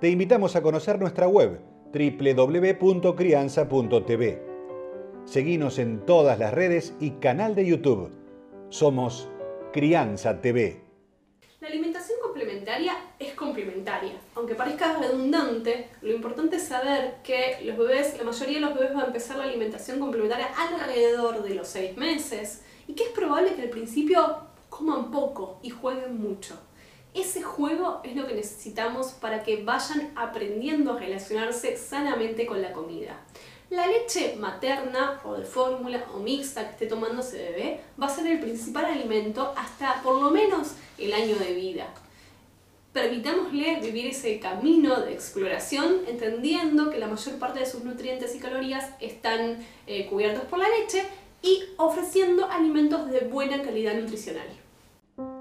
te invitamos a conocer nuestra web www.crianza.tv. Seguimos en todas las redes y canal de YouTube. Somos Crianza TV. La alimentación complementaria es complementaria. Aunque parezca redundante, lo importante es saber que los bebés, la mayoría de los bebés van a empezar la alimentación complementaria alrededor de los 6 meses y que es probable que al principio coman poco y jueguen mucho. Ese juego es lo que necesitamos para que vayan aprendiendo a relacionarse sanamente con la comida. La leche materna o de fórmula o mixta que esté tomando ese bebé va a ser el principal alimento hasta por lo menos el año de vida. Permitámosle vivir ese camino de exploración entendiendo que la mayor parte de sus nutrientes y calorías están eh, cubiertos por la leche y ofreciendo alimentos de buena calidad nutricional